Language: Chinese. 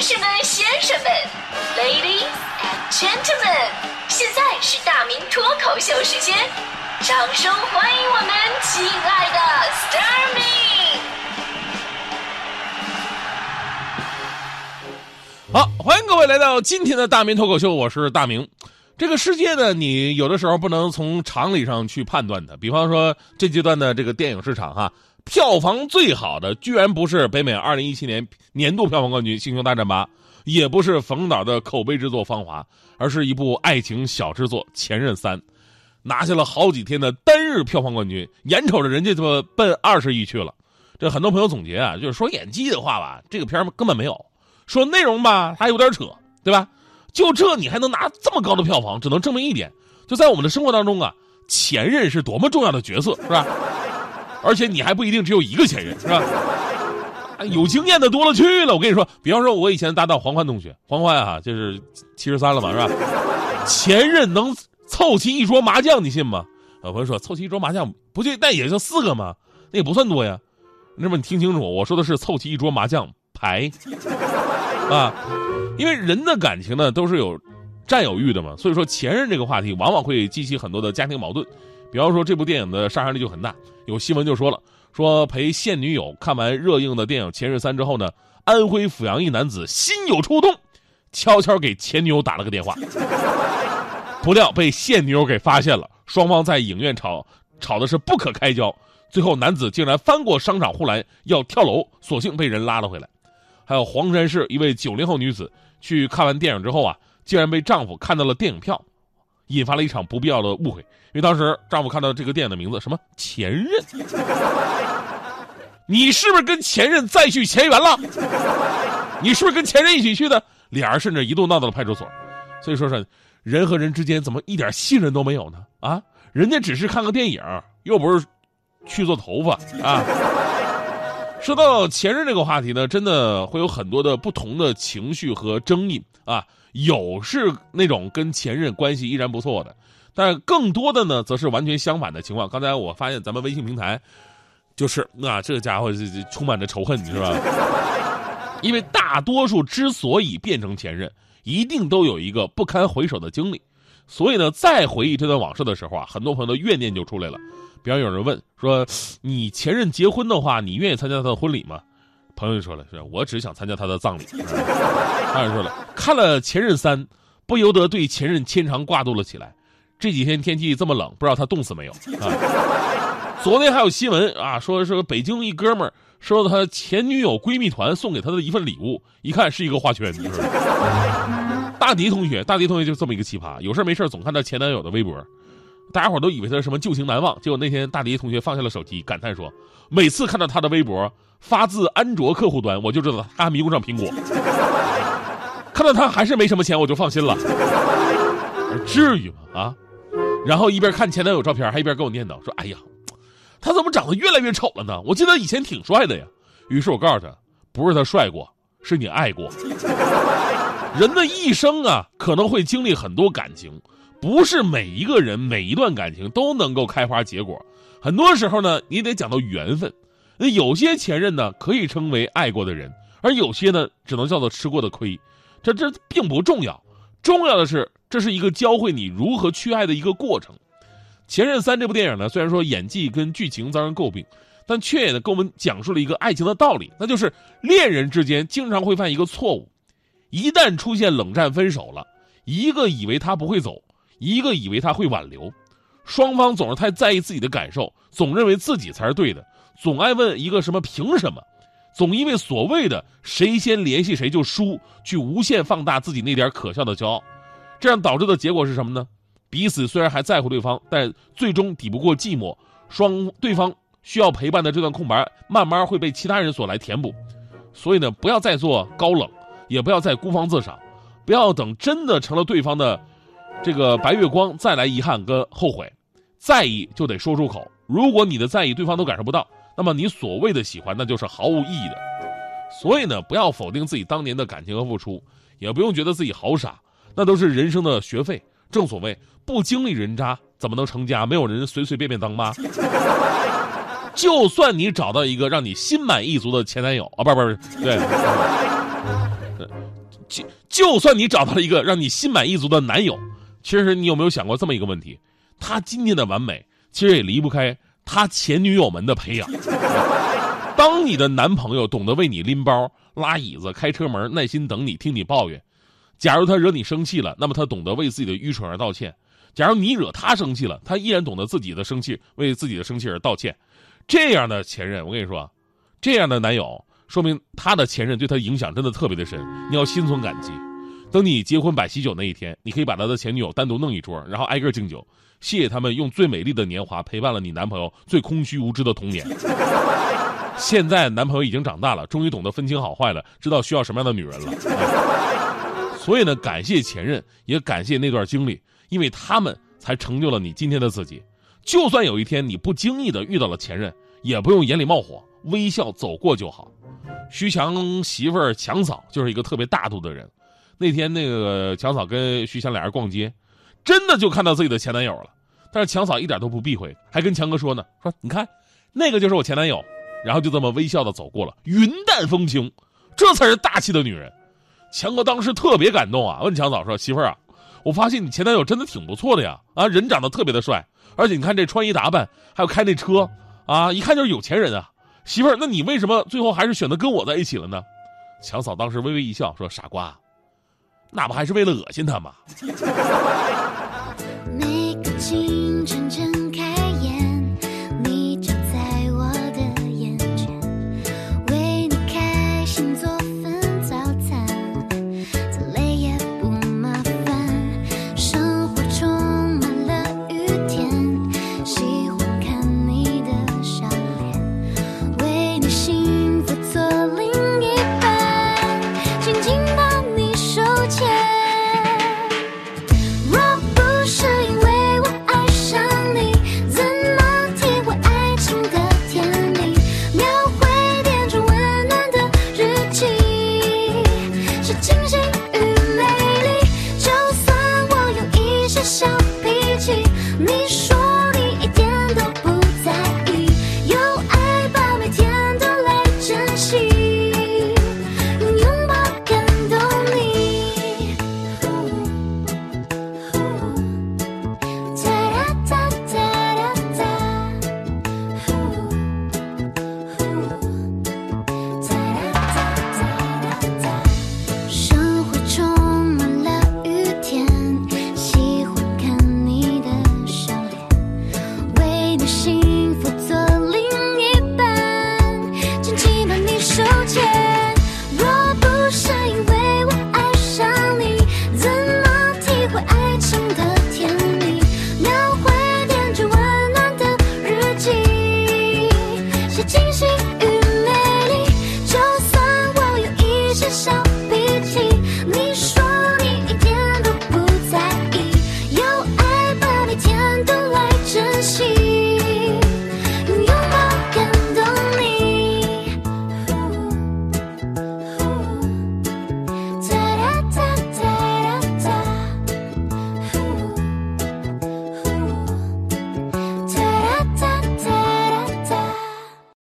女士们、先生们，Ladies and Gentlemen，现在是大明脱口秀时间，掌声欢迎我们亲爱的 s t a r m y 好，欢迎各位来到今天的大明脱口秀，我是大明。这个世界呢，你有的时候不能从常理上去判断它。比方说，这阶段的这个电影市场哈，票房最好的居然不是北美二零一七年年度票房冠军《星球大战八》，也不是冯导的口碑之作《芳华》，而是一部爱情小制作《前任三》，拿下了好几天的单日票房冠军，眼瞅着人家就奔二十亿去了。这很多朋友总结啊，就是说演技的话吧，这个片儿根本没有；说内容吧，还有点扯，对吧？就这你还能拿这么高的票房，只能证明一点，就在我们的生活当中啊，前任是多么重要的角色，是吧？而且你还不一定只有一个前任，是吧？有经验的多了去了。我跟你说，比方说，我以前搭档黄欢同学，黄欢啊，就是七十三了嘛，是吧？前任能凑齐一桌麻将，你信吗？老朋友说凑齐一桌麻将不就那也就四个吗？那也不算多呀。那么你听清楚，我说的是凑齐一桌麻将牌啊。因为人的感情呢都是有占有欲的嘛，所以说前任这个话题往往会激起很多的家庭矛盾。比方说这部电影的杀伤力就很大，有新闻就说了，说陪现女友看完热映的电影《前任三》之后呢，安徽阜阳一男子心有触动，悄悄给前女友打了个电话，不料被现女友给发现了，双方在影院吵吵的是不可开交，最后男子竟然翻过商场护栏要跳楼，所幸被人拉了回来。还有黄山市一位九零后女子。去看完电影之后啊，竟然被丈夫看到了电影票，引发了一场不必要的误会。因为当时丈夫看到这个电影的名字什么前任，你是不是跟前任再续前缘了？你是不是跟前任一起去的？俩人甚至一度闹到了派出所。所以说说，人和人之间怎么一点信任都没有呢？啊，人家只是看个电影，又不是去做头发啊。说到前任这个话题呢，真的会有很多的不同的情绪和争议啊。有是那种跟前任关系依然不错的，但更多的呢，则是完全相反的情况。刚才我发现咱们微信平台，就是那这家伙充满着仇恨，是吧？因为大多数之所以变成前任，一定都有一个不堪回首的经历，所以呢，再回忆这段往事的时候啊，很多朋友的怨念就出来了。比方有人问说：“你前任结婚的话，你愿意参加他的婚礼吗？”朋友说了：“是我只想参加他的葬礼。”他人说了：“看了《前任三》，不由得对前任牵肠挂肚了起来。这几天天气这么冷，不知道他冻死没有啊？”昨天还有新闻啊，说说北京一哥们儿收到他前女友闺蜜团送给他的一份礼物，一看是一个花圈。大迪同学，大迪同学就这么一个奇葩，有事没事总看他前男友的微博。大家伙都以为他是什么旧情难忘，结果那天大迪同学放下了手机，感叹说：“每次看到他的微博发自安卓客户端，我就知道他迷不上苹果。看到他还是没什么钱，我就放心了。至于吗？啊！然后一边看前男友照片，还一边跟我念叨说：‘哎呀，他怎么长得越来越丑了呢？我记得以前挺帅的呀。’于是我告诉他，不是他帅过，是你爱过。人的一生啊，可能会经历很多感情。”不是每一个人每一段感情都能够开花结果，很多时候呢，你得讲到缘分。那有些前任呢，可以称为爱过的人，而有些呢，只能叫做吃过的亏。这这并不重要，重要的是这是一个教会你如何去爱的一个过程。《前任三》这部电影呢，虽然说演技跟剧情遭人诟病，但却也给我们讲述了一个爱情的道理，那就是恋人之间经常会犯一个错误：一旦出现冷战分手了，一个以为他不会走。一个以为他会挽留，双方总是太在意自己的感受，总认为自己才是对的，总爱问一个什么凭什么，总因为所谓的谁先联系谁就输，去无限放大自己那点可笑的骄傲，这样导致的结果是什么呢？彼此虽然还在乎对方，但最终抵不过寂寞，双对方需要陪伴的这段空白，慢慢会被其他人所来填补。所以呢，不要再做高冷，也不要再孤芳自赏，不要等真的成了对方的。这个白月光再来遗憾跟后悔，在意就得说出口。如果你的在意对方都感受不到，那么你所谓的喜欢那就是毫无意义的。所以呢，不要否定自己当年的感情和付出，也不用觉得自己好傻，那都是人生的学费。正所谓不经历人渣怎么能成家？没有人随随便便当妈。就算你找到一个让你心满意足的前男友啊，不不不，对。就就算你找到了一个让你心满意足的男友，其实你有没有想过这么一个问题？他今天的完美，其实也离不开他前女友们的培养。当你的男朋友懂得为你拎包、拉椅子、开车门，耐心等你、听你抱怨；假如他惹你生气了，那么他懂得为自己的愚蠢而道歉；假如你惹他生气了，他依然懂得自己的生气为自己的生气而道歉。这样的前任，我跟你说，这样的男友。说明他的前任对他影响真的特别的深，你要心存感激。等你结婚摆喜酒那一天，你可以把他的前女友单独弄一桌，然后挨个敬酒，谢谢他们用最美丽的年华陪伴了你男朋友最空虚无知的童年。现在男朋友已经长大了，终于懂得分清好坏了，知道需要什么样的女人了。所以呢，感谢前任，也感谢那段经历，因为他们才成就了你今天的自己。就算有一天你不经意的遇到了前任，也不用眼里冒火，微笑走过就好。徐强媳妇儿强嫂就是一个特别大度的人。那天那个强嫂跟徐强俩人逛街，真的就看到自己的前男友了。但是强嫂一点都不避讳，还跟强哥说呢：“说你看，那个就是我前男友。”然后就这么微笑的走过了，云淡风轻，这才是大气的女人。强哥当时特别感动啊，问强嫂说：“媳妇儿啊，我发现你前男友真的挺不错的呀，啊，人长得特别的帅，而且你看这穿衣打扮，还有开那车，啊，一看就是有钱人啊。”媳妇儿，那你为什么最后还是选择跟我在一起了呢？强嫂当时微微一笑，说：“傻瓜，那不还是为了恶心他吗？每个清晨前你说。幸福做另一半紧紧把你手牵若不是因为我爱上你怎么体会爱情的甜蜜描绘点缀温暖的日记写进诗